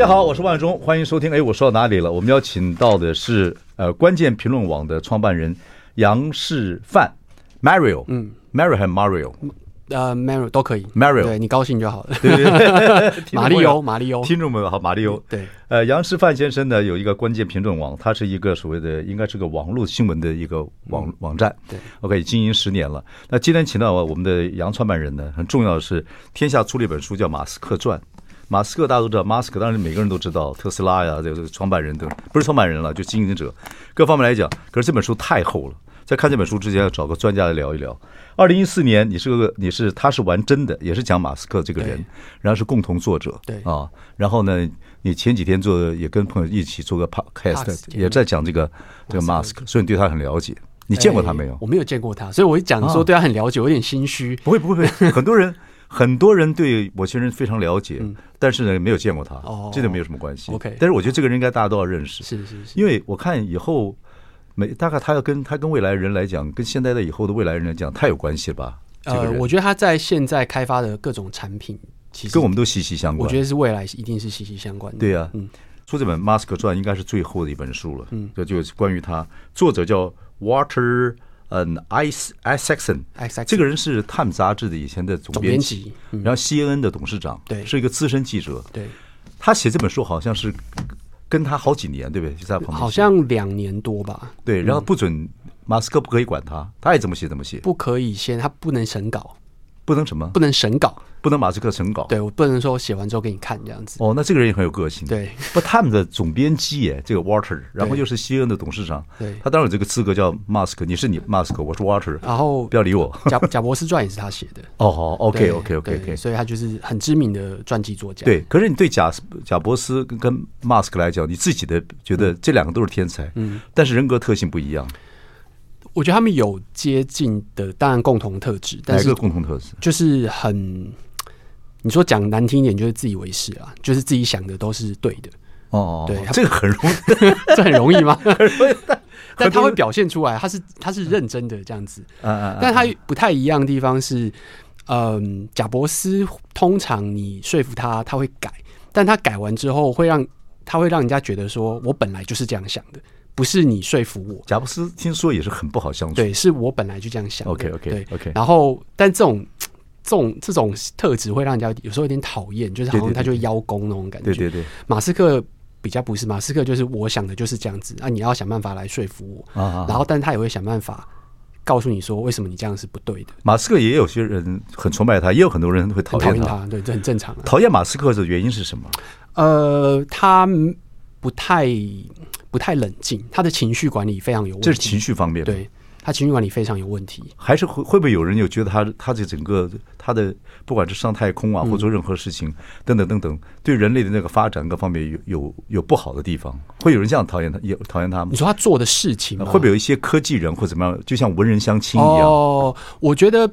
家好，我是万忠，欢迎收听。哎，我说到哪里了？我们要请到的是呃，关键评论网的创办人杨世范，Mario，嗯，Mario 还是 Mario？呃，Mario 都可以，Mario，对你高兴就好了。对对对，马里欧，马里欧，听众们好，马里欧。对，呃，杨世范先生呢，有一个关键评论网，他是一个所谓的，应该是个网络新闻的一个网、嗯、网站。对，OK，经营十年了。那今天请到我们的杨创办人呢，很重要的是，天下出了一本书叫《马斯克传》。马斯克大家都知道，马斯克当然每个人都知道，特斯拉呀，这个创办人等不是创办人了，就经营者，各方面来讲。可是这本书太厚了，在看这本书之前要找个专家来聊一聊。二零一四年，你是个你是他是玩真的，也是讲马斯克这个人，然后是共同作者，对啊，然后呢，你前几天做也跟朋友一起做个 podcast，也在讲这个这个马斯克，所以你对他很了解。你见过他没有？我没有见过他，所以我一讲说对他很了解，我有点心虚。不会不会，很多人。很多人对某些人非常了解，嗯、但是呢，没有见过他，哦、这个没有什么关系。OK，但是我觉得这个人应该大家都要认识，是是是。因为我看以后，每大概他要跟他跟未来人来讲，跟现在的以后的未来人来讲，太有关系了吧？呃，我觉得他在现在开发的各种产品，其实跟我们都息息相关。我觉得是未来一定是息息相关的。对呀、啊，嗯，出这本《马斯克传》应该是最后的一本书了。嗯，这就是关于他，作者叫 Walter。嗯，Isaacson，这个人是《Time》杂志的以前的总编辑，然后 CNN 的董事长，对，是一个资深记者。对，他写这本书好像是跟他好几年，对不对？就在旁边，好像两年多吧。对，然后不准马斯克不可以管他，他爱怎么写怎么写，不可以先，他不能审稿，不能什么？不能审稿。不能马斯克审稿，对，我不能说我写完之后给你看这样子。哦，那这个人也很有个性。对，不，他们的总编辑耶，这个 Walter，然后又是 CNN 的董事长，对，他当然有这个资格叫 Musk，你是你 Musk，我是 Walter，然后不要理我。贾贾伯斯传也是他写的。哦，好，OK，OK，OK，OK，所以他就是很知名的传记作家。对，可是你对贾贾伯斯跟 Musk 来讲，你自己的觉得这两个都是天才，嗯，但是人格特性不一样。我觉得他们有接近的，当然共同特质，但是哪个共同特质？就是很。你说讲难听一点，就是自以为是啊，就是自己想的都是对的。哦，对，这个很容易，这很容易吗？但他会表现出来，他是他是认真的这样子。嗯，但他不太一样的地方是，嗯，贾伯斯通常你说服他，他会改，但他改完之后会让他会让人家觉得说，我本来就是这样想的，不是你说服我。贾布斯听说也是很不好相处，对，是我本来就这样想。OK OK 对 OK，然后但这种。这种这种特质会让人家有时候有点讨厌，就是好像他就邀功那种感觉。对对对，马斯克比较不是，马斯克就是我想的就是这样子啊，你要想办法来说服我啊。然后，但他也会想办法告诉你说，为什么你这样是不对的。马斯克也有些人很崇拜他，也有很多人会讨厌他。对，这很正常。讨厌马斯克的原因是什么？呃，他不太不太冷静，他的情绪管理非常有问题。这是情绪方面。对。他情绪管理非常有问题，还是会会不会有人有觉得他他这整个他的不管是上太空啊，或做任何事情等等等等，对人类的那个发展各方面有有有不好的地方，会有人这样讨厌他，也讨厌他吗？你说他做的事情会不会有一些科技人或怎么样，就像文人相亲一样？哦，我觉得，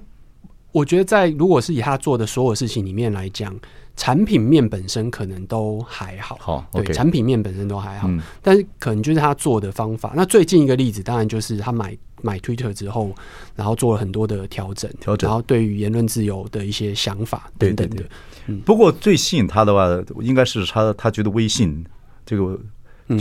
我觉得在如果是以他做的所有事情里面来讲。产品面本身可能都还好，好，对，产品面本身都还好，但是可能就是他做的方法。那最近一个例子，当然就是他买买 Twitter 之后，然后做了很多的调整，调整，然后对于言论自由的一些想法等等的。嗯，不过最吸引他的话，应该是他他觉得微信这个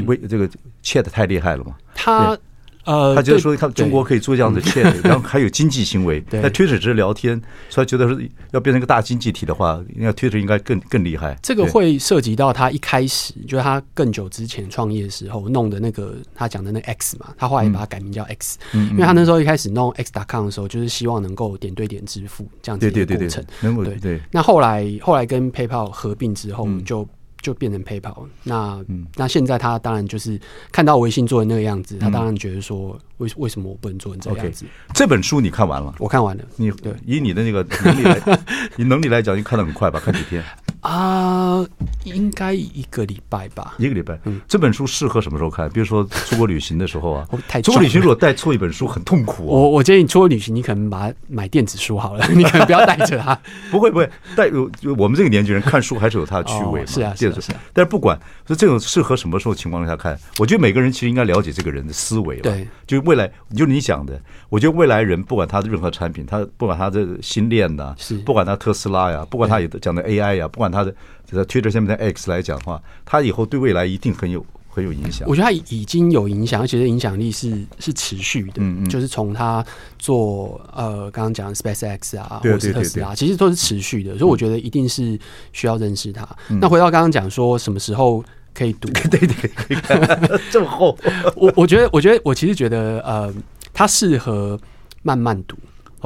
微这个 Chat 太厉害了嘛，他。呃，他觉得说，看中国可以做这样的 chat，然后还有经济行为。那 Twitter 只是聊天，所以觉得说要变成一个大经济体的话，应该 Twitter 应该更更厉害。这个会涉及到他一开始，就是他更久之前创业的时候弄的那个他讲的那 X 嘛，他后来也把它改名叫 X，嗯，因为他那时候一开始弄 X.com 的时候，就是希望能够点对点支付这样子的过程。对对对，对。那后来后来跟 PayPal 合并之后就。就变成 PayPal，那、嗯、那现在他当然就是看到微信做的那个样子，嗯、他当然觉得说，为为什么我不能做成这个样子？Okay, 这本书你看完了？我看完了。你对以你的那个能力来，你能力来讲，你看的很快吧？看几天？啊、呃，应该一个礼拜吧，一个礼拜。嗯，这本书适合什么时候看？比如说出国旅行的时候啊。太出国旅行如果带错一本书很痛苦啊。我我建议你出国旅行，你可能把它买电子书好了，你可能不要带着它。不会不会，带我们这个年纪人看书还是有它的趣味嘛。是啊，电子书。但是不管说这种适合什么时候情况下看，我觉得每个人其实应该了解这个人的思维。对，就未来，就你讲的，我觉得未来人不管他的任何产品，他不管他的新链呐，是不管他特斯拉呀，不管他也讲的 AI 呀，不管他的。在 Twitter 下面的 X 来讲的话，他以后对未来一定很有很有影响。我觉得他已经有影响，而且这影响力是是持续的。嗯嗯，就是从他做呃刚刚讲的 SpaceX 啊，或者是特斯拉，其实都是持续的。所以我觉得一定是需要认识他。那回到刚刚讲说什么时候可以读？对对对，这么厚。我我觉得我觉得我其实觉得呃，它适合慢慢读。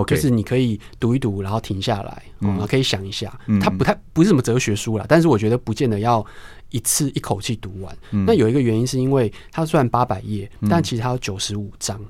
就是你可以读一读，然后停下来，嗯，可以想一下。它不太不是什么哲学书啦，但是我觉得不见得要一次一口气读完。嗯、那有一个原因是因为它虽然八百页，但其实它有九十五章。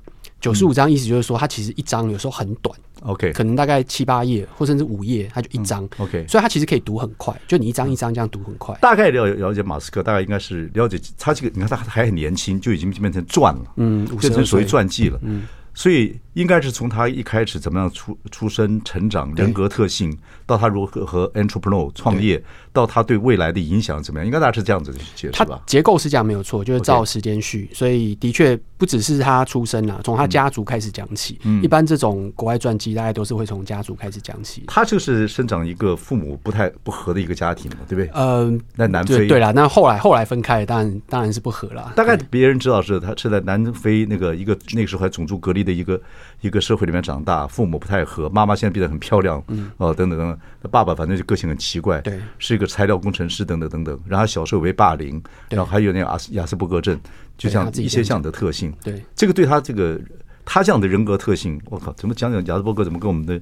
九十五章意思就是说，它其实一章有时候很短，OK，可能大概七八页，或甚至五页，它就一章、嗯、，OK。所以它其实可以读很快，就你一章一章这样读很快。大概了了解马斯克，大概应该是了解他这个。你看他还很年轻，就已经变成传了，嗯，变成属于传记了，嗯。所以应该是从他一开始怎么样出出生、成长、人格特性，到他如何和 entrepreneur 创业，到他对未来的影响怎么样，应该大致是这样子的解释吧？结构是这样没有错，就是照时间序。所以的确不只是他出生了，从他家族开始讲起。一般这种国外传记，大概都是会从家族开始讲起。他就是生长一个父母不太不和的一个家庭嘛，对不对？嗯，在南非对啦，那后来后来分开，当然当然是不和了。大概别人知道是他是在南非那个一个那个时候还种族隔离的一个。一个社会里面长大，父母不太和，妈妈现在变得很漂亮，嗯，哦，等等等等，爸爸反正就个性很奇怪，对，是一个材料工程师，等等等等。然后小时候被霸凌，然后还有那个阿斯亚斯伯格症，就像一些这样的特性，对，这个对他这个他这样的人格特性，我靠，怎么讲讲亚斯伯格怎么跟我们的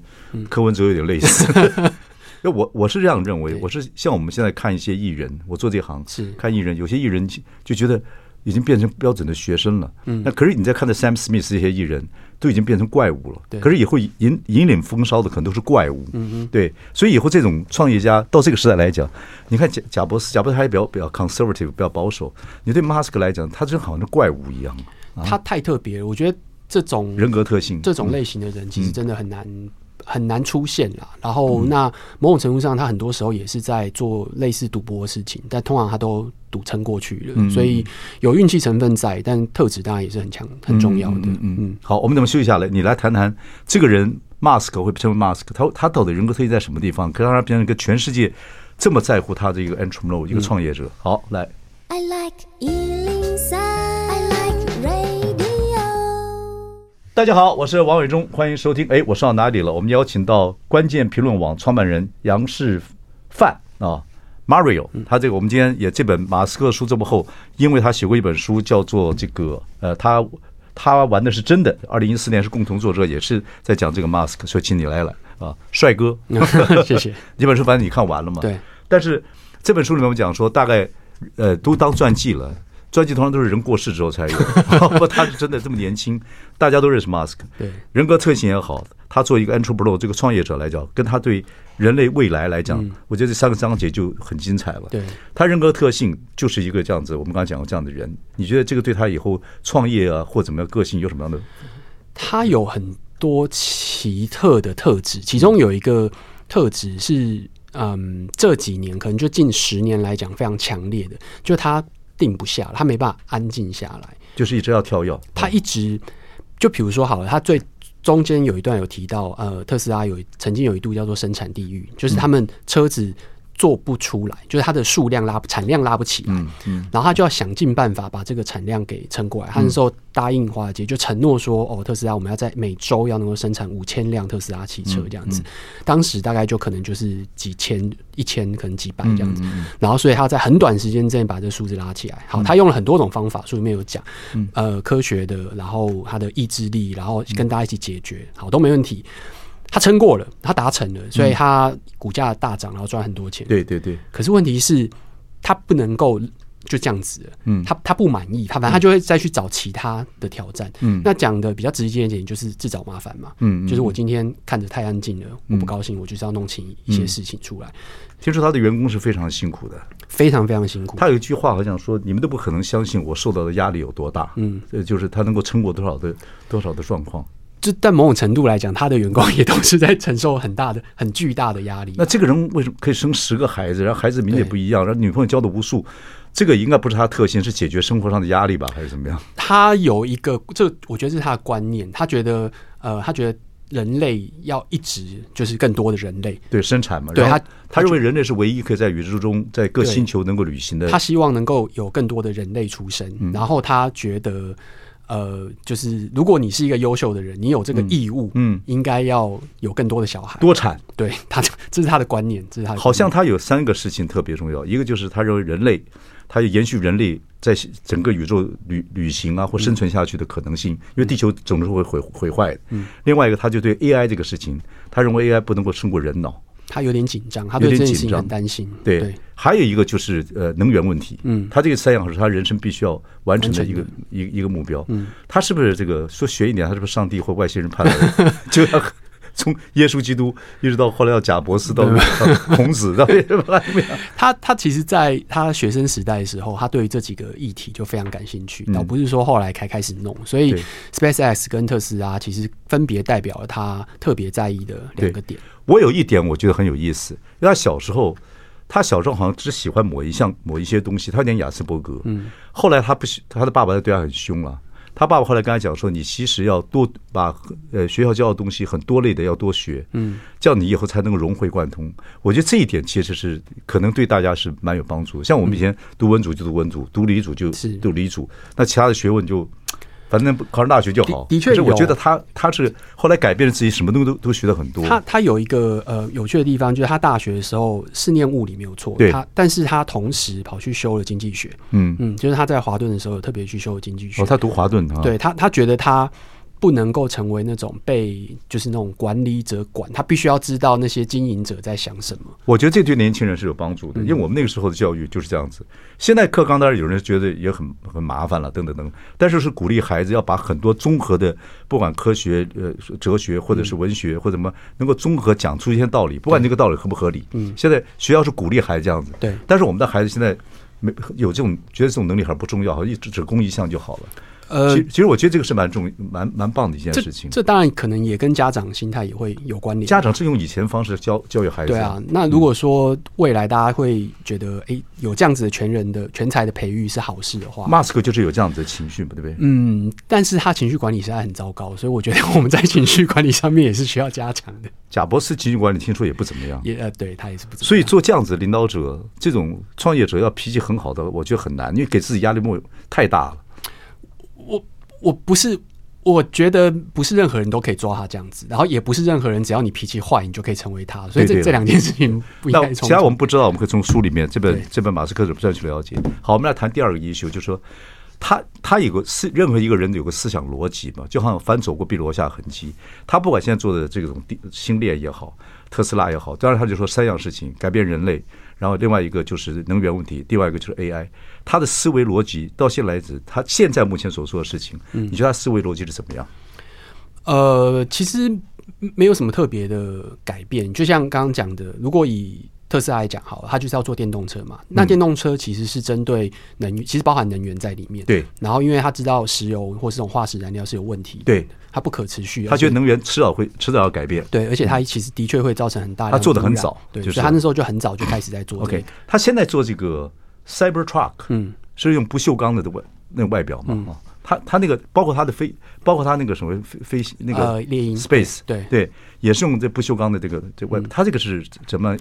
柯文哲有点类似？那 我我是这样认为，我是像我们现在看一些艺人，我做这行是。看艺人，有些艺人就觉得。已经变成标准的学生了，嗯，那可是你在看的 Sam Smith 这些艺人，都已经变成怪物了，对。可是以后引引领风骚的可能都是怪物，嗯嗯，对。所以以后这种创业家到这个时代来讲，你看贾贾伯斯，贾博士还比较比较 conservative，比较保守。你对马斯克来讲，他就好像怪物一样，他太特别了。我觉得这种人格特性，这种类型的人其实真的很难。很难出现啦，然后那某种程度上，他很多时候也是在做类似赌博的事情，但通常他都赌撑过去了，嗯、所以有运气成分在，但特质当然也是很强、很重要的。嗯嗯，嗯，好，我们等休息下？来，你来谈谈这个人，，Mask 会成为 Mask，，他他到底人格特异在什么地方，可以让他变成一个全世界这么在乎他的一个 entrepreneur，一个创业者。嗯、好，来。I like 大家好，我是王伟忠，欢迎收听。哎，我上哪里了？我们邀请到关键评论网创办人杨世范啊，Mario。他这个我们今天也这本马斯克书这么厚，因为他写过一本书叫做这个呃，他他玩的是真的。二零一四年是共同作者，也是在讲这个马斯克，所以请你来了啊，帅哥，谢谢。这本书反正你看完了吗？对。但是这本书里面我们讲说，大概呃都当传记了。传记通常都是人过世之后才有，不，他是真的这么年轻，大家都认识马斯克。对，人格特性也好，他作为一个 entrepreneur 这个创业者来讲，跟他对人类未来来讲，我觉得这三个章节就很精彩了。对，他人格特性就是一个这样子，我们刚才讲过这样的人，你觉得这个对他以后创业啊或怎么样个性有什么样的？他有很多奇特的特质，其中有一个特质是，嗯，这几年可能就近十年来讲非常强烈的，就他。定不下，他没办法安静下来，就是一直要跳跃。他一直就比如说好了，他最中间有一段有提到，呃，特斯拉有曾经有一度叫做生产地狱，就是他们车子。做不出来，就是它的数量拉产量拉不起来，嗯嗯，然后他就要想尽办法把这个产量给撑过来。他那时候答应华尔街，就承诺说，哦，特斯拉我们要在每周要能够生产五千辆特斯拉汽车这样子。当时大概就可能就是几千、一千，可能几百这样子。然后所以他在很短时间之内把这个数字拉起来。好，他用了很多种方法，书里面有讲，呃，科学的，然后他的意志力，然后跟大家一起解决，好，都没问题。他撑过了，他达成了，所以他股价大涨，然后赚很多钱。对对对。可是问题是，他不能够就这样子。嗯。他他不满意，他反正他就会再去找其他的挑战。嗯。那讲的比较直接一点，就是自找麻烦嘛。嗯。就是我今天看着太安静了，我不高兴，我就是要弄清一些事情出来。听说他的员工是非常辛苦的。非常非常辛苦。他有一句话好像说：“你们都不可能相信我受到的压力有多大。”嗯，就是他能够撑过多少的多少的状况。就但某种程度来讲，他的员工也都是在承受很大的、很巨大的压力。那这个人为什么可以生十个孩子？然后孩子名字也不一样，然后女朋友交的无数，这个应该不是他特性，是解决生活上的压力吧，还是怎么样？他有一个，这我觉得是他的观念。他觉得，呃，他觉得人类要一直就是更多的人类对生产嘛。对他，他认为人类是唯一可以在宇宙中在各星球能够旅行的。他希望能够有更多的人类出生，嗯、然后他觉得。呃，就是如果你是一个优秀的人，你有这个义务，嗯，应该要有更多的小孩，多产。对他，这是他的观念，这是他的观念。好像他有三个事情特别重要，一个就是他认为人类，他要延续人类在整个宇宙旅旅行啊或生存下去的可能性，因为地球总是会毁毁坏的。嗯，另外一个，他就对 AI 这个事情，他认为 AI 不能够胜过人脑。他有点紧张，他对这件事情很担心。对，对，还有一个就是呃能源问题。嗯，他这个三样是他人生必须要完成的一个一一个目标。嗯，他是不是这个说学一点？他是不是上帝或外星人派来的？就要从耶稣基督一直到后来到贾伯斯到孔子到？他他其实在他学生时代的时候，他对于这几个议题就非常感兴趣，倒不是说后来才开始弄。所以 SpaceX 跟特斯拉其实分别代表了他特别在意的两个点。我有一点我觉得很有意思，因为他小时候，他小时候好像只喜欢某一项某一些东西，他有点亚斯伯格。嗯，后来他不喜，他的爸爸对他很凶了。他爸爸后来跟他讲说：“你其实要多把呃学校教的东西很多类的要多学，嗯，这样你以后才能够融会贯通。”我觉得这一点其实是可能对大家是蛮有帮助的。像我们以前读文组就读文组，读理组就读理组，那其他的学问就。反正考上大学就好。的确，我觉得他他是后来改变了自己，什么东西都都学了很多。他他有一个呃有趣的地方，就是他大学的时候是念物理没有错，对，他但是他同时跑去修了经济学。嗯嗯，就是他在华顿的时候有特别去修经济学。哦，他读华顿啊？对他，他觉得他。不能够成为那种被就是那种管理者管，他必须要知道那些经营者在想什么。我觉得这对年轻人是有帮助的，因为我们那个时候的教育就是这样子。现在课纲当然有人觉得也很很麻烦了，等等等。但是是鼓励孩子要把很多综合的，不管科学、呃哲学或者是文学或者什么，能够综合讲出一些道理，不管这个道理合不合理。嗯，现在学校是鼓励孩子这样子。对，但是我们的孩子现在没有这种觉得这种能力还不重要，一直只攻一项就好了。呃，其其实我觉得这个是蛮重、蛮蛮棒的一件事情。这当然可能也跟家长心态也会有关联。家长是用以前方式教教育孩子。对啊，那如果说未来大家会觉得，哎，有这样子的全人的全才的培育是好事的话，马斯克就是有这样子的情绪嘛，对不对？嗯，但是他情绪管理实在很糟糕，所以我觉得我们在情绪管理上面也是需要加强的。贾博士情绪管理听说也不怎么样，也呃，对他也是不怎么样。所以做这样子的领导者，这种创业者要脾气很好的，我觉得很难，因为给自己压力莫太大了。我。我不是，我觉得不是任何人都可以抓他这样子，然后也不是任何人只要你脾气坏，你就可以成为他。所以这这两件事情不应该。其他我们不知道，我们可以从书里面这本这本马斯克的不断去了解。好，我们来谈第二个 issue，就是说他他有个思，任何一个人有个思想逻辑嘛，就好像凡走过必留下痕迹。他不管现在做的这种星链也好，特斯拉也好，当然他就说三样事情：改变人类。然后另外一个就是能源问题，另外一个就是 AI。他的思维逻辑到现在为止，他现在目前所做的事情，你觉得他思维逻辑是怎么样？呃，其实没有什么特别的改变。就像刚刚讲的，如果以特斯拉来讲，好了，他就是要做电动车嘛。那电动车其实是针对能源，其实包含能源在里面。对。然后因为他知道石油或是这种化石燃料是有问题，对，它不可持续。他觉得能源迟早会迟早要改变。对，而且他其实的确会造成很大的。他做的很早，对，就是他那时候就很早就开始在做。OK，他现在做这个 Cybertruck，嗯，是用不锈钢的的外那外表嘛？啊。他他那个包括他的飞，包括他那个什么飞飞那个猎鹰 Space，对对，也是用这不锈钢的这个这外。他这个是怎么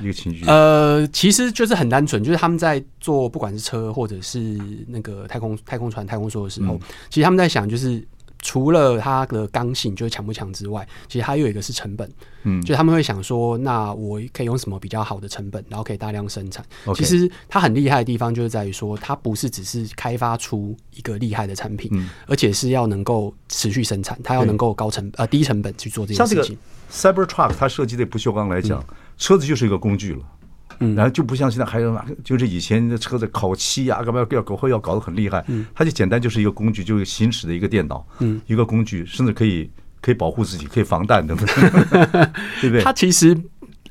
一个情绪？呃，其实就是很单纯，就是他们在做不管是车或者是那个太空太空船太空梭的时候，其实他们在想就是。除了它的刚性就是强不强之外，其实还有一个是成本，嗯，就他们会想说，那我可以用什么比较好的成本，然后可以大量生产。其实它很厉害的地方就是在于说，它不是只是开发出一个厉害的产品，嗯，而且是要能够持续生产，它要能够高成呃低成本去做这件事情。像这个 Cybertruck 它设计的不锈钢来讲，嗯，车子就是一个工具了。嗯，然后就不像现在还有哪，就是以前的车子烤漆呀，干嘛要搞会要搞得很厉害。嗯，它就简单就是一个工具，就是行驶的一个电脑，嗯，一个工具，甚至可以可以保护自己，可以防弹等等，对不对？它其实，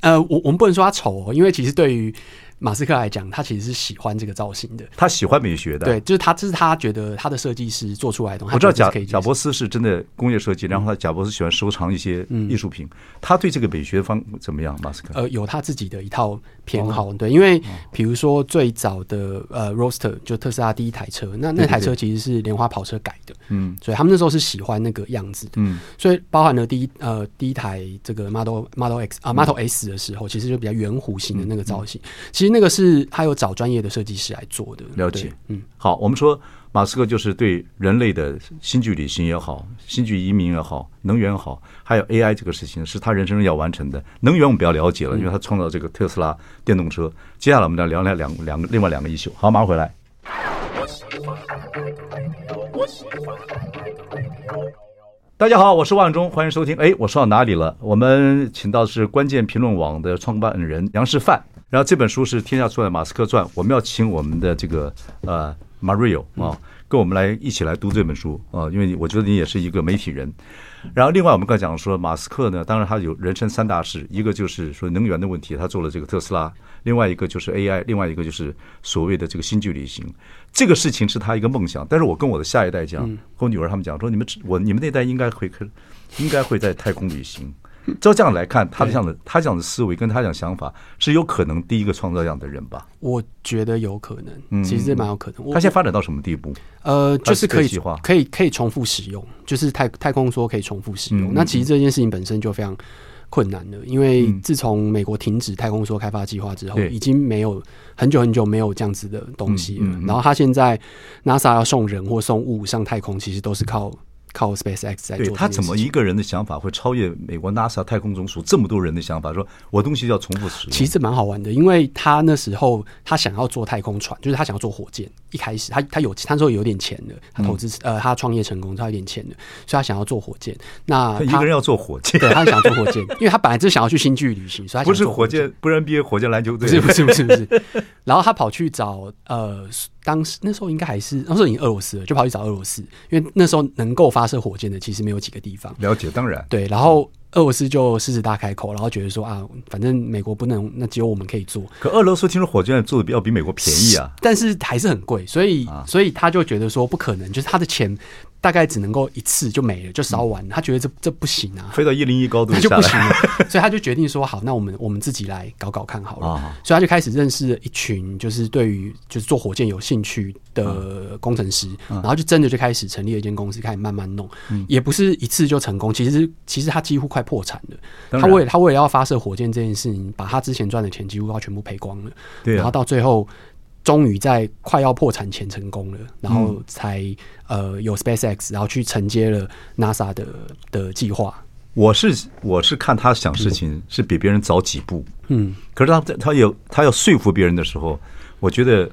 呃，我我们不能说它丑哦，因为其实对于马斯克来讲，他其实是喜欢这个造型的，他喜欢美学的，对，就是他这是他觉得他的设计师做出来的东西。我知道贾贾伯斯是真的工业设计，然后他贾伯斯喜欢收藏一些艺术品，他对这个美学方怎么样？马斯克？呃，有他自己的一套偏好，对，因为比如说最早的呃 Roadster 就特斯拉第一台车，那那台车其实是莲花跑车改的，嗯，所以他们那时候是喜欢那个样子的，嗯，所以包含了第一呃第一台这个 Model Model X 啊 Model S 的时候，其实就比较圆弧形的那个造型，其实那个是他有找专业的设计师来做的。了解，嗯，好，我们说马斯克就是对人类的星际旅行也好，星际移民也好，能源也好，还有 AI 这个事情是他人生要完成的。能源我们比较了解了，因为他创造这个特斯拉电动车。接下来我们再聊聊两两个另外两个一宿。好，马上回来。大家好，我是万忠，欢迎收听。哎，我说到哪里了？我们请到的是关键评论网的创办人杨世范。然后这本书是天下出版的《马斯克传》，我们要请我们的这个呃 Mario 啊，跟我们来一起来读这本书啊，因为我觉得你也是一个媒体人。然后另外我们刚才讲说，马斯克呢，当然他有人生三大事，一个就是说能源的问题，他做了这个特斯拉；另外一个就是 AI；另外一个就是所谓的这个星际旅行。这个事情是他一个梦想。但是我跟我的下一代讲，跟我女儿他们讲说，你们我你们那代应该会应该会在太空旅行。照这样来看，他这样的他这样的思维跟他这样想法是有可能第一个创造这样的人吧？我觉得有可能，其实蛮有可能。他现在发展到什么地步？呃，就是可以可以可以重复使用，就是太太空梭可以重复使用。那其实这件事情本身就非常困难了，因为自从美国停止太空梭开发计划之后，已经没有很久很久没有这样子的东西了。然后他现在 NASA 要送人或送物上太空，其实都是靠。靠 SpaceX 在做，对他怎么一个人的想法会超越美国 NASA 太空总署这么多人的想法？说我东西要重复使用，其实蛮好玩的，因为他那时候他想要做太空船，就是他想要做火箭。一开始他他有他说有点钱的，他投资呃他创业成功，他有点钱的，所以他想要做火箭。那他一个人要做火箭，对他想做火箭，因为他本来就想要去星际旅行，所以他不是火箭，不然毕业火箭篮球队，不是不是不是不是。然后他跑去找呃。当时那时候应该还是那时候已经俄罗斯了，就跑去找俄罗斯，因为那时候能够发射火箭的其实没有几个地方。了解，当然对。然后俄罗斯就狮子大开口，然后觉得说啊，反正美国不能，那只有我们可以做。可俄罗斯听说火箭做的比较比美国便宜啊，但是还是很贵，所以所以他就觉得说不可能，就是他的钱。大概只能够一次就没了，就烧完了。他觉得这这不行啊，飞到一零一高度那就不行了，所以他就决定说好，那我们我们自己来搞搞看好了。所以他就开始认识了一群就是对于就是做火箭有兴趣的工程师，然后就真的就开始成立了一间公司，开始慢慢弄，也不是一次就成功。其实其实他几乎快破产了。他为他为了要发射火箭这件事情，把他之前赚的钱几乎要全部赔光了。对然后到最后。终于在快要破产前成功了，然后才、嗯、呃有 SpaceX，然后去承接了 NASA 的的计划。我是我是看他想事情是比别人早几步，嗯，可是他他有他要说服别人的时候，我觉得。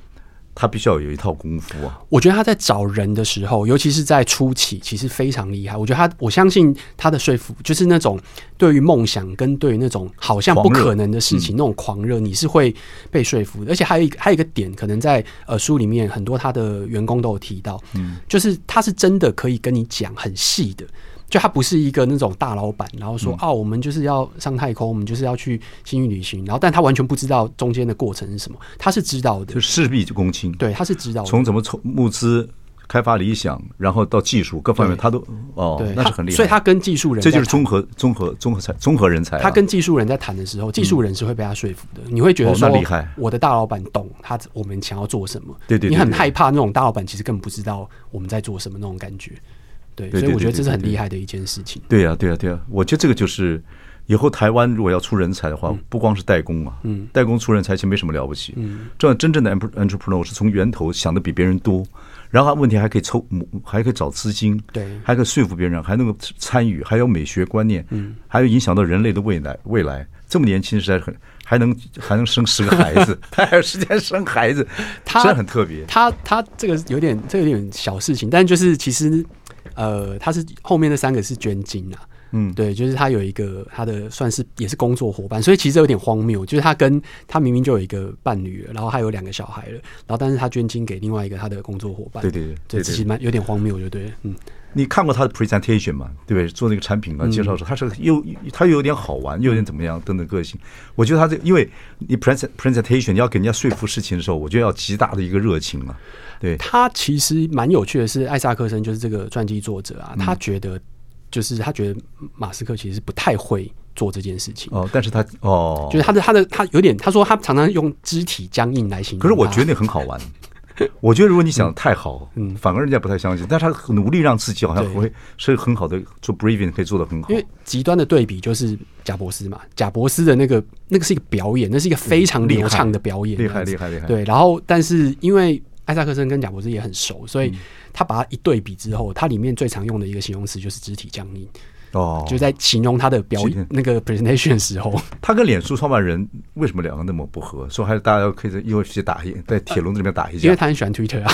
他必须要有一套功夫啊！我觉得他在找人的时候，尤其是在初期，其实非常厉害。我觉得他，我相信他的说服，就是那种对于梦想跟对于那种好像不可能的事情，那种狂热，你是会被说服的。而且还有一个还有一个点，可能在呃书里面很多他的员工都有提到，嗯，就是他是真的可以跟你讲很细的。就他不是一个那种大老板，然后说、嗯、啊，我们就是要上太空，我们就是要去星际旅行，然后但他完全不知道中间的过程是什么，他是知道的，就事必躬亲。对，他是知道的，从怎么从募资、开发理想，然后到技术各方面，他都哦，那是很厉害。所以他跟技术人，这就是综合、综合、综合才、综合人才、啊。他跟技术人在谈的时候，技术人是会被他说服的。嗯、你会觉得说，厉害，我的大老板懂他，我们想要做什么。对对，对，对，对，你很害怕那种大老板其实根本不知道我们在做什么那种感觉。对，所以我觉得这是很厉害的一件事情。对呀，对呀，对呀，我觉得这个就是以后台湾如果要出人才的话，不光是代工啊，嗯，代工出人才其实没什么了不起，嗯，这样真正的 entrepreneur 是从源头想的比别人多，然后他问题还可以抽，还可以找资金，对，还可以说服别人，还能够参与，还有美学观念，嗯，还有影响到人类的未来，未来。这么年轻，实在很还能还能生十个孩子，他 还有时间生孩子，他真的很特别。他他这个有点这个有点小事情，但就是其实。呃，他是后面那三个是捐精啊，嗯，对，就是他有一个他的算是也是工作伙伴，所以其实有点荒谬，就是他跟他明明就有一个伴侣了，然后还有两个小孩了，然后但是他捐精给另外一个他的工作伙伴，对对对，这其实蛮有点荒谬，就对了，嗯。你看过他的 presentation 吗？对不对？做那个产品啊，介绍时候他是又他又有点好玩，又有点怎么样等等个性。我觉得他这因为你 present presentation 你要给人家说服事情的时候，我觉得要极大的一个热情啊。对，他其实蛮有趣的是，艾萨克森就是这个传记作者啊，他觉得就是他觉得马斯克其实不太会做这件事情哦，但是他哦，就是他的他的他有点他说他常常用肢体僵硬来形容。可是我觉得那很好玩。我觉得如果你想的太好，嗯，反而人家不太相信。但是他努力让自己好像会是很好的做 briefing，可以做得很好。因为极端的对比就是贾伯斯嘛，贾伯斯的那个那个是一个表演，那是一个非常流畅的表演，厉害厉害厉害。对，然后但是因为艾萨克森跟贾博士也很熟，所以他把它一对比之后，他里面最常用的一个形容词就是肢体僵硬。哦，就在形容他的表演那个 presentation 的时候，他跟脸书创办人为什么两个那么不合？说还是大家可以在 UFC 打一在铁笼子里面打一架，因为他很喜欢 Twitter 啊。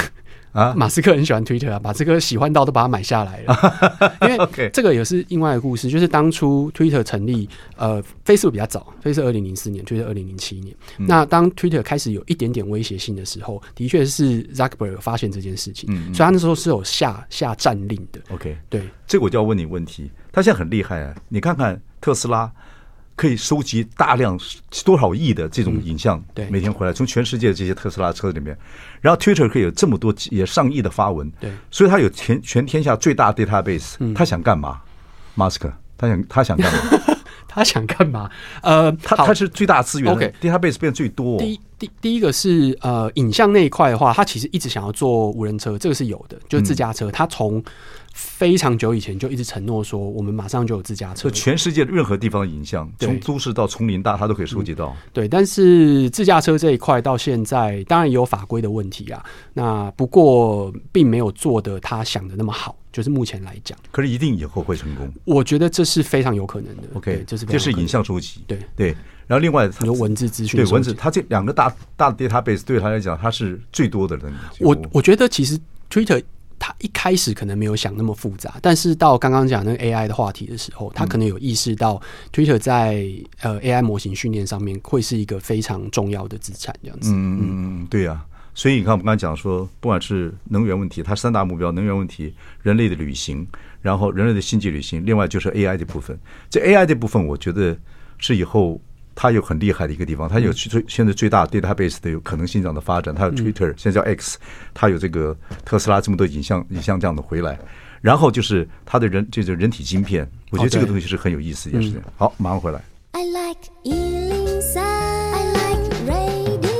啊，马斯克很喜欢 Twitter 啊，马斯克喜欢到都把它买下来了。因为这个也是另外一个故事，就是当初 Twitter 成立，呃，Facebook 比较早，Facebook 二零零四年，Twitter 二零零七年。嗯、那当 Twitter 开始有一点点威胁性的时候，的确是 Zuckerberg 发现这件事情，嗯嗯，所以他那时候是有下下战令的。OK，对，这个我就要问你问题，他现在很厉害啊，你看看特斯拉。可以收集大量多少亿的这种影像，嗯、对，每天回来从全世界这些特斯拉车里面，然后 Twitter 可以有这么多也上亿的发文，对，所以他有全全天下最大 database，嗯、他想干嘛？马斯克他想他想干嘛？他想干嘛？呃，他他是最大资源，OK，database 变最多。第一第第一个是呃影像那一块的话，他其实一直想要做无人车，这个是有的，就是自驾车，他从。嗯非常久以前就一直承诺说，我们马上就有自驾车。全世界任何地方的影像，从都市到丛林大，他都可以收集到。对，但是自驾车这一块到现在，当然也有法规的问题啊。那不过并没有做的他想的那么好，就是目前来讲。可是一定以后会成功，我觉得这是非常有可能的。OK，这是这是影像收集。对对，然后另外很多文字资讯，对文字，他这两个大大的 database 对他来讲，他是最多的人。我我觉得其实 Twitter。他一开始可能没有想那么复杂，但是到刚刚讲那个 AI 的话题的时候，他可能有意识到 Twitter 在呃 AI 模型训练上面会是一个非常重要的资产，这样子。嗯嗯嗯，对呀、啊。所以你看，我们刚才讲说，不管是能源问题，它三大目标：能源问题、人类的旅行，然后人类的星际旅行，另外就是 AI 的部分。这 AI 的部分，我觉得是以后。它有很厉害的一个地方，它有最现在最大 database 的有可能性这样的发展，它有 Twitter，现在叫 X，它有这个特斯拉这么多影像影像这样的回来，然后就是它的人这个人体晶片，我觉得这个东西是很有意思的一件事情。好，马上回来。I like 103, I like radio。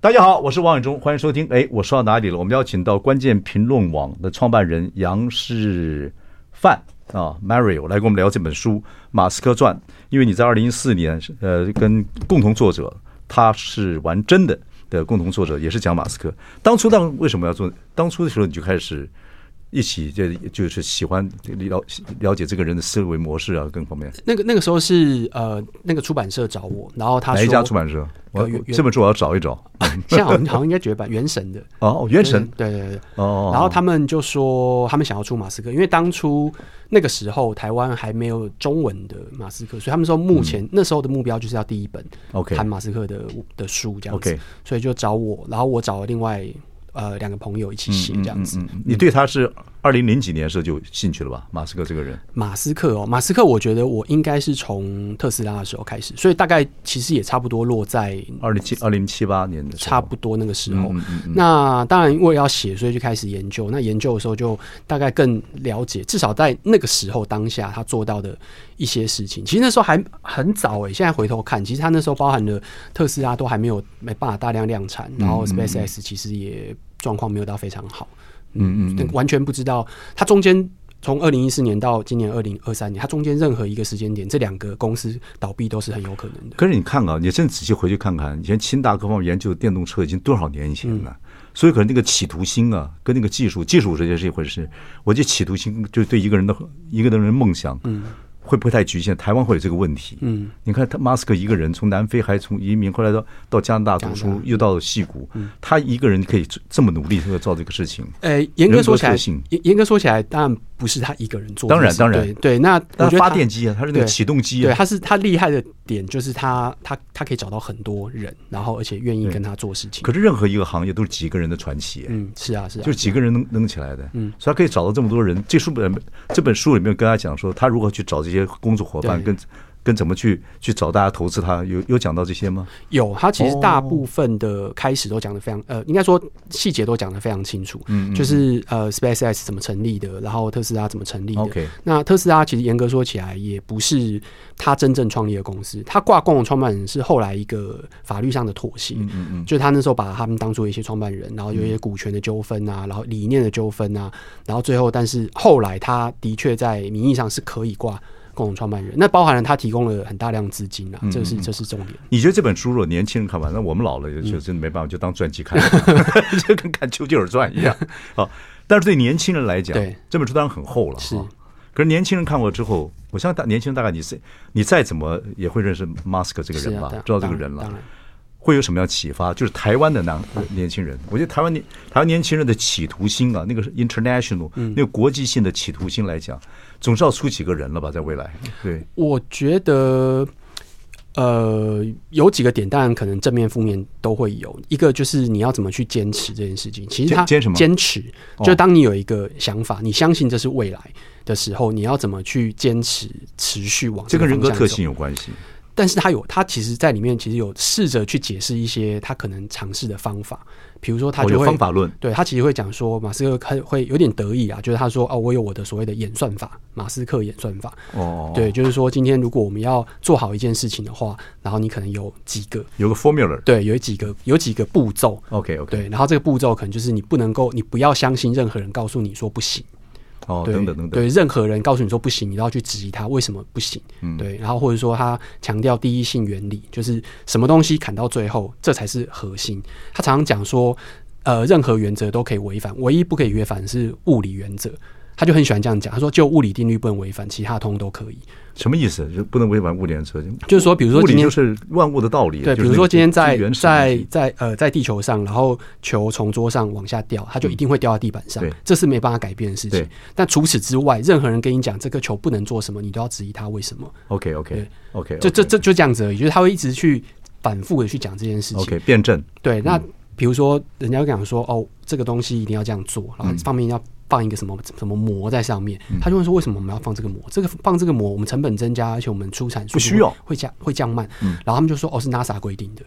大家好，我是王伟忠，欢迎收听。哎，我说到哪里了？我们邀请到关键评论网的创办人杨世范。啊，Mario 来跟我们聊这本书《马斯克传》，因为你在二零一四年，呃，跟共同作者，他是玩真的的共同作者，也是讲马斯克。当初当为什么要做？当初的时候你就开始。一起就就是喜欢了了解这个人的思维模式啊，各方面。那个那个时候是呃，那个出版社找我，然后他说哪一家出版社？我这本书我要找一找。现在好像好像应该绝版，原神的哦，原神对对对哦。然后他们就说他们想要出马斯克，因为当初那个时候台湾还没有中文的马斯克，所以他们说目前那时候的目标就是要第一本 OK 谈马斯克的的书这样子，所以就找我，然后我找了另外。呃，两个朋友一起写这样子。你对他是二零零几年的时候就兴趣了吧？马斯克这个人。马斯克哦，马斯克，我觉得我应该是从特斯拉的时候开始，所以大概其实也差不多落在二零七二零七八年的时候，差不多那个时候。那当然，因为要写，所以就开始研究。那研究的时候，就大概更了解，至少在那个时候当下他做到的一些事情。其实那时候还很早诶、欸，现在回头看，其实他那时候包含了特斯拉都还没有没办法大量量产，然后 SpaceX 其实也。状况没有到非常好，嗯嗯，完全不知道他中间从二零一四年到今年二零二三年，他中间任何一个时间点，这两个公司倒闭都是很有可能的。可是你看啊，你真仔细回去看看，以前清大各方面研究电动车已经多少年以前了，所以可能那个企图心啊，跟那个技术，技术这些是一回事，我觉得企图心就是对一个人的一个人的梦想，嗯，会不会太局限？台湾会有这个问题。嗯，你看他马斯克一个人从南非还从移民后来到到加拿大读书，又到了矽谷，嗯，他一个人可以这么努力去做这个事情。呃，严格说起来，严严格说起来，当然不是他一个人做。当然，当然，对对。那他发电机啊，他是那个启动机啊。对，他是他厉害的点就是他他他可以找到很多人，然后而且愿意跟他做事情。可是任何一个行业都是几个人的传奇。嗯，是啊，是啊，就是几个人能能起来的。嗯，所以他可以找到这么多人。这书本这本书里面跟他讲说，他如何去找这些工作伙伴。跟跟怎么去去找大家投资他，有有讲到这些吗？有，他其实大部分的开始都讲的非常呃，应该说细节都讲的非常清楚。嗯，就是呃，SpaceX 怎么成立的，然后特斯拉怎么成立的。OK，那特斯拉其实严格说起来也不是他真正创立的公司，他挂共同创办人是后来一个法律上的妥协。嗯嗯嗯，就是他那时候把他们当做一些创办人，然后有一些股权的纠纷啊，然后理念的纠纷啊，然后最后但是后来他的确在名义上是可以挂。共同创办人，那包含了他提供了很大量资金啊，这是这是重点。你觉得这本书如果年轻人看完，那我们老了就真的没办法，就当传记看，就跟看丘吉尔传一样。好，但是对年轻人来讲，对这本书当然很厚了。是，可是年轻人看过之后，我相信大年轻人大概你是你再怎么也会认识马斯克这个人吧，知道这个人了。会有什么样启发？就是台湾的男年轻人，我觉得台湾年台湾年轻人的企图心啊，那个是 international，那个国际性的企图心来讲，总是要出几个人了吧？在未来，对，我觉得，呃，有几个点，当然可能正面、负面都会有。一个就是你要怎么去坚持这件事情。其实他坚持，就当你有一个想法，你相信这是未来的时候，你要怎么去坚持、持续往这个人格特性有关系。但是他有，他其实在里面其实有试着去解释一些他可能尝试的方法，比如说他就会方法论，对他其实会讲说，马斯克会有点得意啊，就是他说哦，我有我的所谓的演算法，马斯克演算法，哦，对，就是说今天如果我们要做好一件事情的话，然后你可能有几个有个 formula，对，有几个有几个步骤，OK OK，对，然后这个步骤可能就是你不能够，你不要相信任何人告诉你说不行。哦，等等等等，对，任何人告诉你说不行，你都要去质疑他为什么不行。嗯，对，然后或者说他强调第一性原理，就是什么东西砍到最后，这才是核心。他常常讲说，呃，任何原则都可以违反，唯一不可以违反的是物理原则。他就很喜欢这样讲，他说就物理定律不能违反，其他通都可以。什么意思？就不能违反物理原则？就是说，比如说今天，物理就是万物的道理。对，比如说今天在在在呃在地球上，然后球从桌上往下掉，它就一定会掉到地板上，这是没办法改变的事情。但除此之外，任何人跟你讲这个球不能做什么，你都要质疑他为什么。OK OK OK，就这这就这样子而已，就是他会一直去反复的去讲这件事情。OK，辩证。对，那比如说人家会讲说哦，这个东西一定要这样做，然后方面要。放一个什么什么膜在上面，他就会说，为什么我们要放这个膜？这个放这个膜，我们成本增加，而且我们出产不需要会降会降慢。然后他们就说，哦，是 NASA 规定的。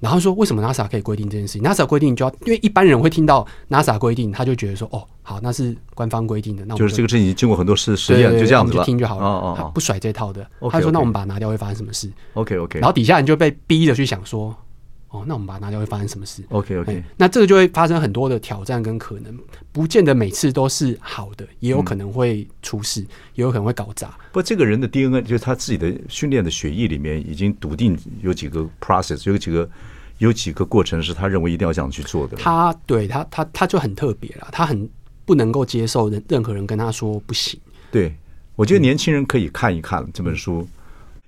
然后说，为什么 NASA 可以规定这件事情？NASA 规定就要，因为一般人会听到 NASA 规定，他就觉得说，哦，好，那是官方规定的。那我们就是这个事情经过很多实实验，就这样子就听就好了。哦他不甩这套的。他说，那我们把它拿掉会发生什么事？OK OK。然后底下人就被逼着去想说。哦，那我们把它拿掉会发生什么事？OK OK，那这个就会发生很多的挑战跟可能，不见得每次都是好的，也有可能会出事，嗯、也有可能会搞砸。不过这个人的 DNA 就是他自己的训练的血液里面已经笃定有几个 process，有几个有几个过程是他认为一定要这样去做的。他对他他他就很特别了，他很不能够接受任任何人跟他说不行。对，我觉得年轻人可以看一看这本书。嗯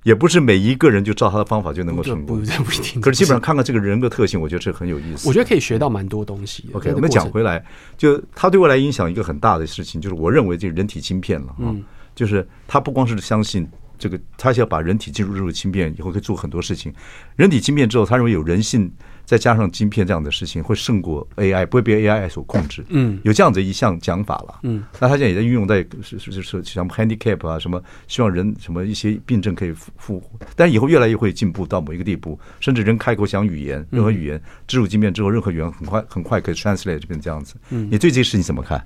也不是每一个人就照他的方法就能够成功，不不一定。可是基本上看看这个人格特性，我觉得这很有意思。我觉得可以学到蛮多东西。OK，我们讲回来，就他对未来影响一个很大的事情，就是我认为这个人体芯片了啊，就是他不光是相信这个，他是要把人体进入入芯片以后可以做很多事情。人体晶片之后，他认为有人性。再加上晶片这样的事情，会胜过 AI，不会被 AI 所控制。嗯，有这样子一项讲法了。嗯，那他现在也在运用在是是是是像 handicap 啊什么，希望人什么一些病症可以复活，但以后越来越会进步到某一个地步，甚至人开口讲语言，任何语言植入晶片之后，任何语言很快很快可以 translate 变成这样子。嗯，你对这个事情怎么看？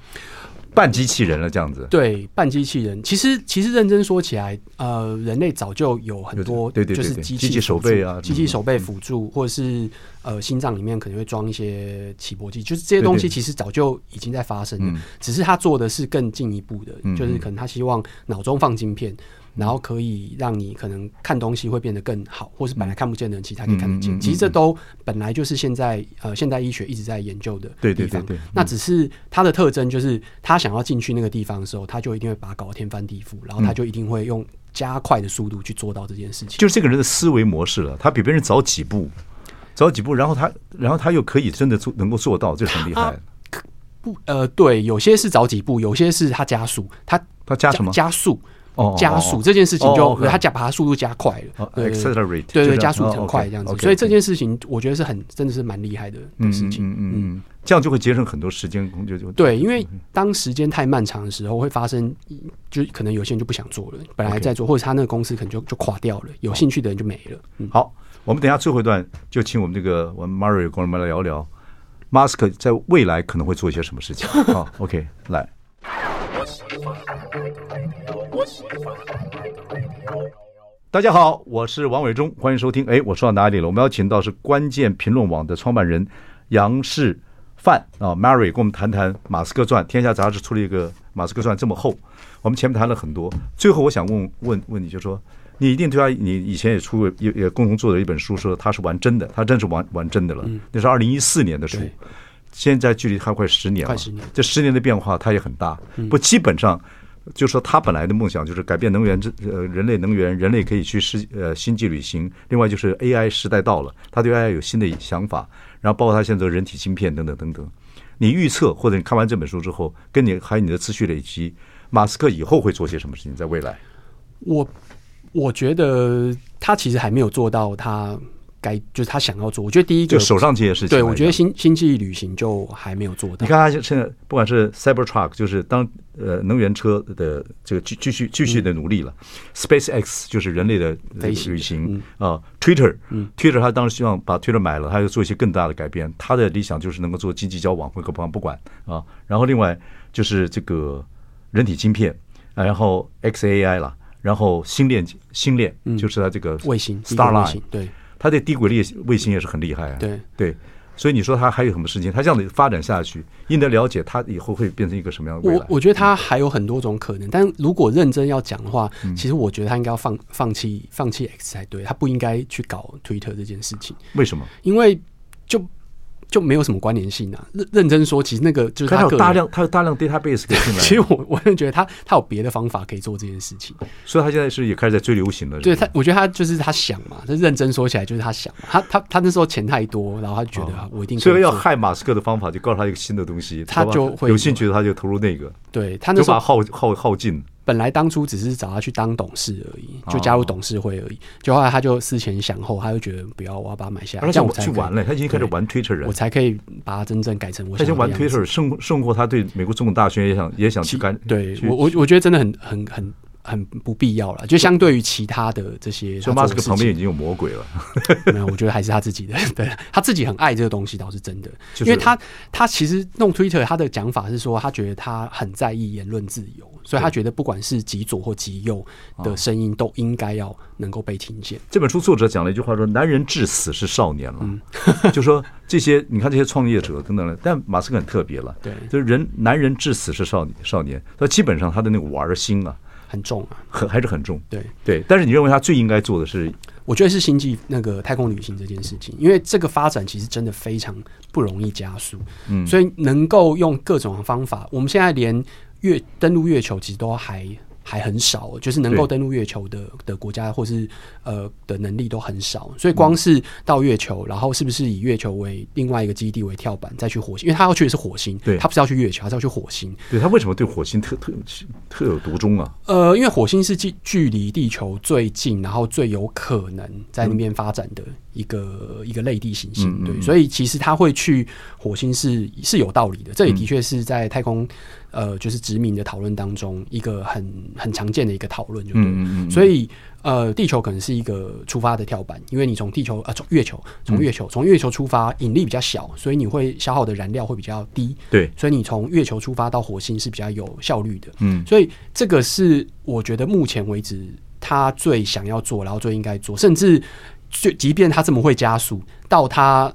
半机器人了，这样子。对，半机器人，其实其实认真说起来，呃，人类早就有很多，对对对，就是机器手背啊，机器手背辅助，或者是呃，心脏里面可能会装一些起搏器，就是这些东西其实早就已经在发生了，只是他做的是更进一步的，就是可能他希望脑中放晶片。然后可以让你可能看东西会变得更好，或是本来看不见的人，其实他可以看得见。其实这都本来就是现在呃现代医学一直在研究的地方。那只是它的特征就是，他想要进去那个地方的时候，他就一定会把它搞得天翻地覆，然后他就一定会用加快的速度去做到这件事情。就是这个人的思维模式了，他比别人早几步，早几步，然后他，然后他又可以真的做，能够做到，这很厉害。不，呃，对，有些是早几步，有些是他加速，他他加什么？加速。哦，加速这件事情就他加把它速度加快了，accelerate，对对，加速很快这样子，所以这件事情我觉得是很真的是蛮厉害的事情，嗯嗯，这样就会节省很多时间，就就对，因为当时间太漫长的时候，会发生就可能有些人就不想做了，本来在做，或者他那个公司可能就就垮掉了，有兴趣的人就没了。好，我们等下最后一段就请我们这个我们 Mario 跟我们来聊聊，Mask 在未来可能会做一些什么事情。好，OK，来。大家好，我是王伟忠，欢迎收听。哎，我说到哪里了？我们要请到是关键评论网的创办人杨世范啊，Mary 跟我们谈谈《马斯克传》。天下杂志出了一个《马斯克传》这么厚，我们前面谈了很多。最后，我想问问问你，就说你一定对他，你以前也出过也也共同做的一本书，说他是玩真的，他真是玩玩真的了。那是二零一四年的书，现在距离还快十年了，这十年的变化他也很大。不，基本上。就说他本来的梦想就是改变能源，这呃人类能源，人类可以去世呃星际旅行。另外就是 AI 时代到了，他对 AI 有新的想法，然后包括他现在人体芯片等等等等。你预测或者你看完这本书之后，跟你还有你的持续累积，马斯克以后会做些什么事情？在未来，我我觉得他其实还没有做到他。该就是他想要做，我觉得第一个就手上这些事情。对，我觉得星星际旅行就还没有做到。你看他现在不管是 Cybertruck，就是当呃能源车的这个继继续继续的努力了。SpaceX 就是人类的旅行啊。Twitter，Twitter 他当时希望把 Twitter 买了，他要做一些更大的改变。他的理想就是能够做经济交往，或者不不管啊。然后另外就是这个人体晶片，然后 XAI 了，然后星链星链就是他这个卫星 Starline 对。他的低轨卫卫星也是很厉害啊，对对，所以你说他还有什么事情？他这样子发展下去，应该了解他以后会变成一个什么样的未来？我我觉得他还有很多种可能，但如果认真要讲的话，其实我觉得他应该要放放弃放弃 X 才对，他不应该去搞 Twitter 这件事情。为什么？因为就。没有什么关联性啊！认认真说，其实那个就是他，他有大量，他有大量 database 可以进来。其实我我真觉得他他有别的方法可以做这件事情，所以他现在是也开始在追流行了。对他，我觉得他就是他想嘛，他认真说起来就是他想嘛，他他他那时候钱太多，然后他觉得我一定可以。所以要害马斯克的方法，就告诉他一个新的东西，他就会有兴趣的他就投入那个。对他那时候就把耗耗耗尽。本来当初只是找他去当董事而已，就加入董事会而已。就后来他就思前想后，他就觉得不要，我要把它买下来。这样我去玩了，他已经开始玩 Twitter 了，我才可以把它真正改成我。他已经玩 Twitter，胜胜过他对美国总统大选也想也想去干。对我我我觉得真的很很很。很不必要了，就相对于其他的这些，所以马斯克旁边已经有魔鬼了。没有，我觉得还是他自己的，对，他自己很爱这个东西，倒是真的。因为他他其实弄 Twitter，他的讲法是说，他觉得他很在意言论自由，所以他觉得不管是极左或极右的声音，都应该要能够被听见。这本书作者讲了一句话说：“男人至死是少年了。” 就说这些，你看这些创业者等等的，但马斯克很特别了，对，就是人男人至死是少年少年，他基本上他的那个玩心啊。很重啊，很还是很重。对对，但是你认为他最应该做的是？我觉得是星际那个太空旅行这件事情，因为这个发展其实真的非常不容易加速。嗯，所以能够用各种方法，我们现在连月登陆月球其实都还。还很少，就是能够登陆月球的的国家，或是呃的能力都很少，所以光是到月球，然后是不是以月球为另外一个基地为跳板，再去火星？因为他要去的是火星，对，他不是要去月球，他是要去火星。对，他为什么对火星特特特有独钟啊？呃，因为火星是距距离地球最近，然后最有可能在那边发展的一个、嗯、一个类地行星。对，所以其实他会去火星是是有道理的。这也的确是在太空。呃，就是殖民的讨论当中，一个很很常见的一个讨论，就对。嗯嗯嗯。所以，呃，地球可能是一个出发的跳板，因为你从地球啊，从月球，从月球，从月球出发，引力比较小，所以你会消耗的燃料会比较低。对。所以你从月球出发到火星是比较有效率的。嗯。所以这个是我觉得目前为止他最想要做，然后最应该做，甚至就即便他这么会加速，到他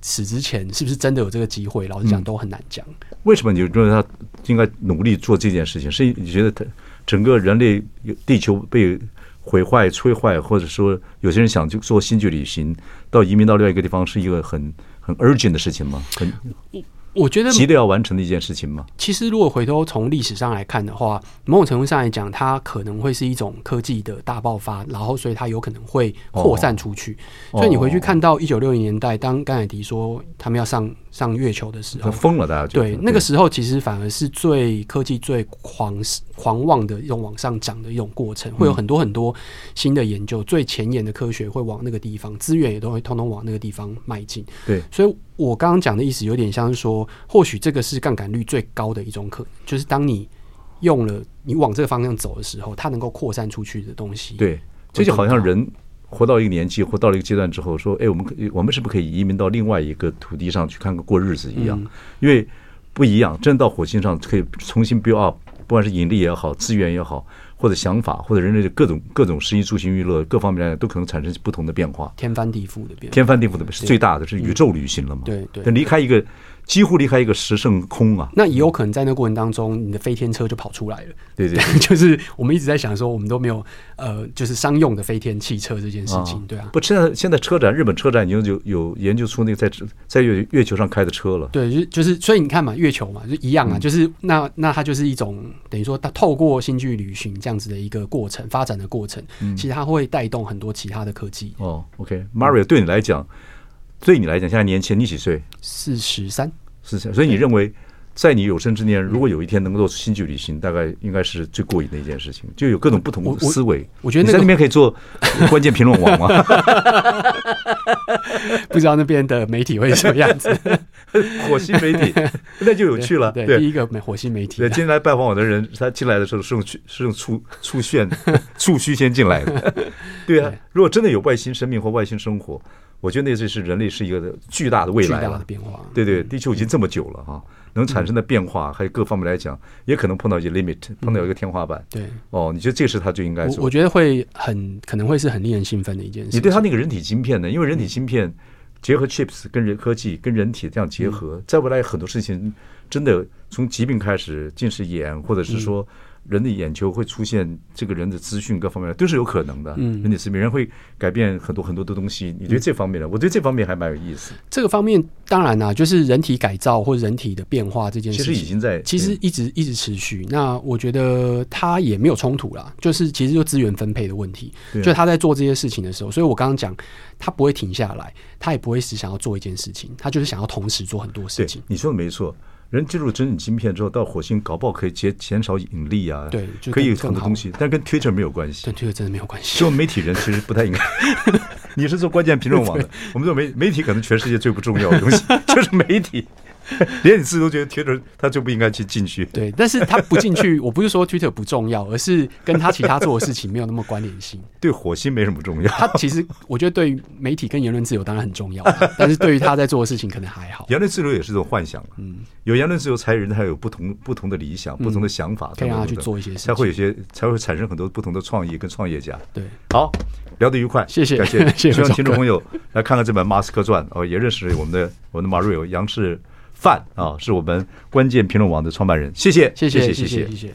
死之前是不是真的有这个机会？老实讲，都很难讲。为什么你觉得他应该努力做这件事情？是你觉得他整个人类地球被毁坏、摧坏，或者说有些人想去做星际旅行，到移民到另外一个地方，是一个很很 urgent 的事情吗？很，我觉得急着要完成的一件事情吗？其实，如果回头从历史上来看的话，某种程度上来讲，它可能会是一种科技的大爆发，然后所以它有可能会扩散出去。哦、所以你回去看到一九六零年代，当甘乃迪说他们要上上月球的时候，疯了，大家对那个时候其实反而是最科技最狂狂妄的一种往上涨的一种过程，会有很多很多新的研究，最前沿的科学会往那个地方，资源也都会通通往那个地方迈进。对，所以。我刚刚讲的意思有点像是说，或许这个是杠杆率最高的一种可能，就是当你用了你往这个方向走的时候，它能够扩散出去的东西。对，这就好像人活到一个年纪，活到了一个阶段之后，说：“哎，我们可我们是不是可以移民到另外一个土地上去看看过日子一样？嗯、因为不一样，真的到火星上可以重新 build up，不管是引力也好，资源也好。”或者想法，或者人类的各种各种食衣住行娱乐各方面来讲，都可能产生不同的变化，天翻地覆的变化，天翻地覆的是最大的，是宇宙旅行了嘛？对对，离开一个。几乎离开一个十胜空啊！那也有可能在那个过程当中，你的飞天车就跑出来了。对对，就是我们一直在想说，我们都没有呃，就是商用的飞天汽车这件事情，对啊。不，现在现在车展，日本车展已经有有研究出那个在在月月球上开的车了。对，就就是所以你看嘛，月球嘛，就一样啊，就是那那它就是一种等于说，它透过星际旅行这样子的一个过程发展的过程，其实它会带动很多其他的科技。哦，OK，Mario，对你来讲。对你来讲，现在年前，你几岁？四十三，四十三。所以你认为，在你有生之年，如果有一天能够做星际旅行，大概应该是最过瘾的一件事情。就有各种不同的思维。我，我觉得、那个、你在那边可以做关键评论网吗？不知道那边的媒体会什么样子。火星媒体那就有趣了。对第一个火星媒体。对，今天来拜访我的人，他进来的时候是用是用触触线触须先进来的。对啊，如果真的有外星生命或外星生活。我觉得那这是人类是一个巨大的未来了，变化。对对，地球已经这么久了哈，能产生的变化还有各方面来讲，也可能碰到一些 limit，碰到一个天花板。对，哦，你觉得这是他就应该做？我觉得会很可能会是很令人兴奋的一件事。你对他那个人体芯片呢？因为人体芯片结合 chips 跟人科技跟人体这样结合，在未来很多事情真的从疾病开始，近视眼或者是说。人的眼球会出现这个人的资讯各方面都是有可能的。嗯，人体思维人会改变很多很多的东西。你觉得这方面呢？我对这方面还蛮有意思。这个方面当然啦、啊，就是人体改造或者人体的变化这件事情，其实已经在，其实一直一直持续。那我觉得他也没有冲突啦，就是其实就资源分配的问题。就他在做这些事情的时候，所以我刚刚讲他不会停下来，他也不会只想要做一件事情，他就是想要同时做很多事情。你说的没错。人进入真理芯片之后，到火星搞不好可以减减少引力啊，对，可以很多东西，但跟 Twitter 没有关系，跟 Twitter 真的没有关系。做媒体人其实不太应该，你是做关键评论网的，我们做媒媒体可能全世界最不重要的东西 就是媒体。连你自己都觉得 Twitter 他就不应该去进去。对，但是他不进去，我不是说 Twitter 不重要，而是跟他其他做的事情没有那么关联性。对火星没什么重要。他其实我觉得对于媒体跟言论自由当然很重要，但是对于他在做的事情可能还好。言论自由也是一种幻想。嗯，有言论自由才人才有不同不同的理想、不同的想法，可以让他去做一些才会有些才会产生很多不同的创意跟创业家。对，好，聊得愉快，谢谢，感谢，希望听众朋友来看看这本《马斯克传》哦，也认识我们的我们的马瑞友杨智范啊，是我们关键评论网的创办人。谢谢，谢谢，谢谢，谢谢。